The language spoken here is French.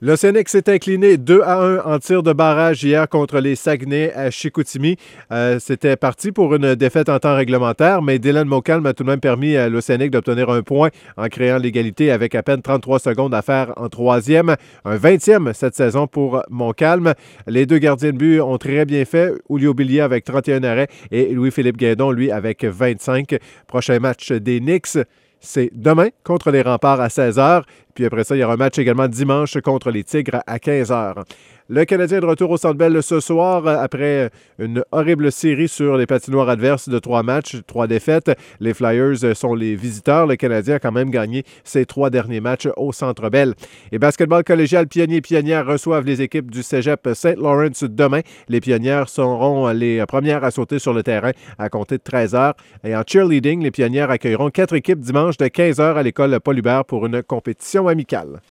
L'Océanic s'est incliné 2 à 1 en tir de barrage hier contre les Saguenay à Chicoutimi. Euh, C'était parti pour une défaite en temps réglementaire, mais Dylan Mokalm a tout de même permis à l'Océanic d'obtenir un point en créant l'égalité avec à peine 33 secondes à faire en troisième. Un 20e cette saison pour Montcalm. Les deux gardiens de but ont très bien fait. Julio Billier avec 31 arrêts et Louis-Philippe Guédon, lui, avec 25. Prochain match des Knicks c'est demain contre les remparts à 16h. Puis après ça, il y aura un match également dimanche contre les Tigres à 15h. Le Canadien est de retour au Centre Bell ce soir après une horrible série sur les patinoires adverses de trois matchs, trois défaites. Les Flyers sont les visiteurs. Le Canadien a quand même gagné ses trois derniers matchs au Centre Bell. Et basketball collégial, pionniers et pionnières reçoivent les équipes du Cégep St. Lawrence demain. Les pionnières seront les premières à sauter sur le terrain à compter de 13 h. Et en cheerleading, les pionnières accueilleront quatre équipes dimanche de 15 h à l'école Paul Hubert pour une compétition amicale.